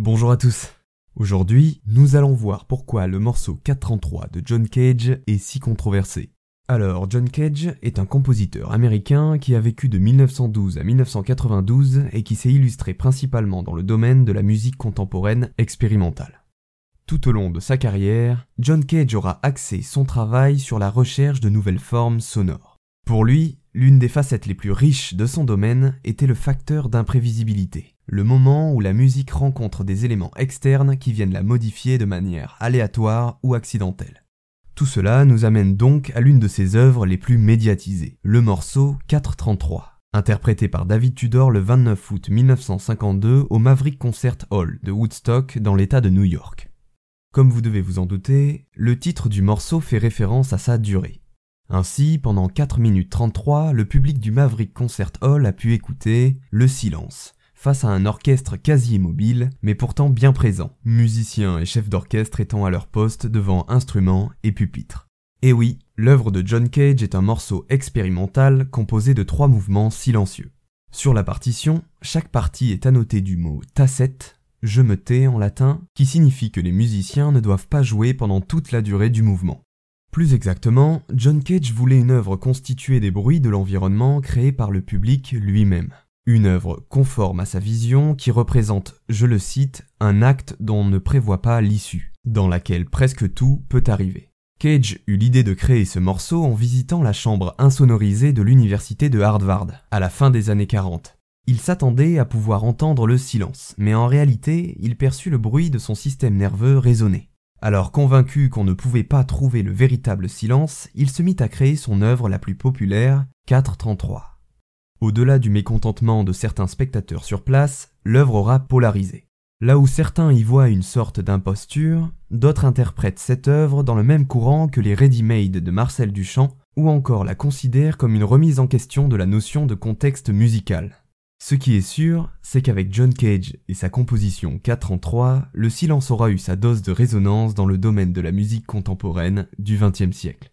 Bonjour à tous. Aujourd'hui, nous allons voir pourquoi le morceau 433 de John Cage est si controversé. Alors, John Cage est un compositeur américain qui a vécu de 1912 à 1992 et qui s'est illustré principalement dans le domaine de la musique contemporaine expérimentale. Tout au long de sa carrière, John Cage aura axé son travail sur la recherche de nouvelles formes sonores. Pour lui, l'une des facettes les plus riches de son domaine était le facteur d'imprévisibilité, le moment où la musique rencontre des éléments externes qui viennent la modifier de manière aléatoire ou accidentelle. Tout cela nous amène donc à l'une de ses œuvres les plus médiatisées, le morceau 433, interprété par David Tudor le 29 août 1952 au Maverick Concert Hall de Woodstock dans l'État de New York. Comme vous devez vous en douter, le titre du morceau fait référence à sa durée. Ainsi, pendant 4 minutes 33, le public du Maverick Concert Hall a pu écouter le silence, face à un orchestre quasi immobile, mais pourtant bien présent, musiciens et chefs d'orchestre étant à leur poste devant instruments et pupitres. Et oui, l'œuvre de John Cage est un morceau expérimental composé de trois mouvements silencieux. Sur la partition, chaque partie est annotée du mot tacette, je me tais en latin, qui signifie que les musiciens ne doivent pas jouer pendant toute la durée du mouvement. Plus exactement, John Cage voulait une œuvre constituée des bruits de l'environnement créés par le public lui-même. Une œuvre conforme à sa vision qui représente, je le cite, un acte dont on ne prévoit pas l'issue, dans laquelle presque tout peut arriver. Cage eut l'idée de créer ce morceau en visitant la chambre insonorisée de l'université de Harvard, à la fin des années 40. Il s'attendait à pouvoir entendre le silence, mais en réalité, il perçut le bruit de son système nerveux résonner. Alors convaincu qu'on ne pouvait pas trouver le véritable silence, il se mit à créer son œuvre la plus populaire, 433. Au-delà du mécontentement de certains spectateurs sur place, l'œuvre aura polarisé. Là où certains y voient une sorte d'imposture, d'autres interprètent cette œuvre dans le même courant que les ready-made de Marcel Duchamp, ou encore la considèrent comme une remise en question de la notion de contexte musical. Ce qui est sûr, c'est qu'avec John Cage et sa composition 4 en 3, le silence aura eu sa dose de résonance dans le domaine de la musique contemporaine du XXe siècle.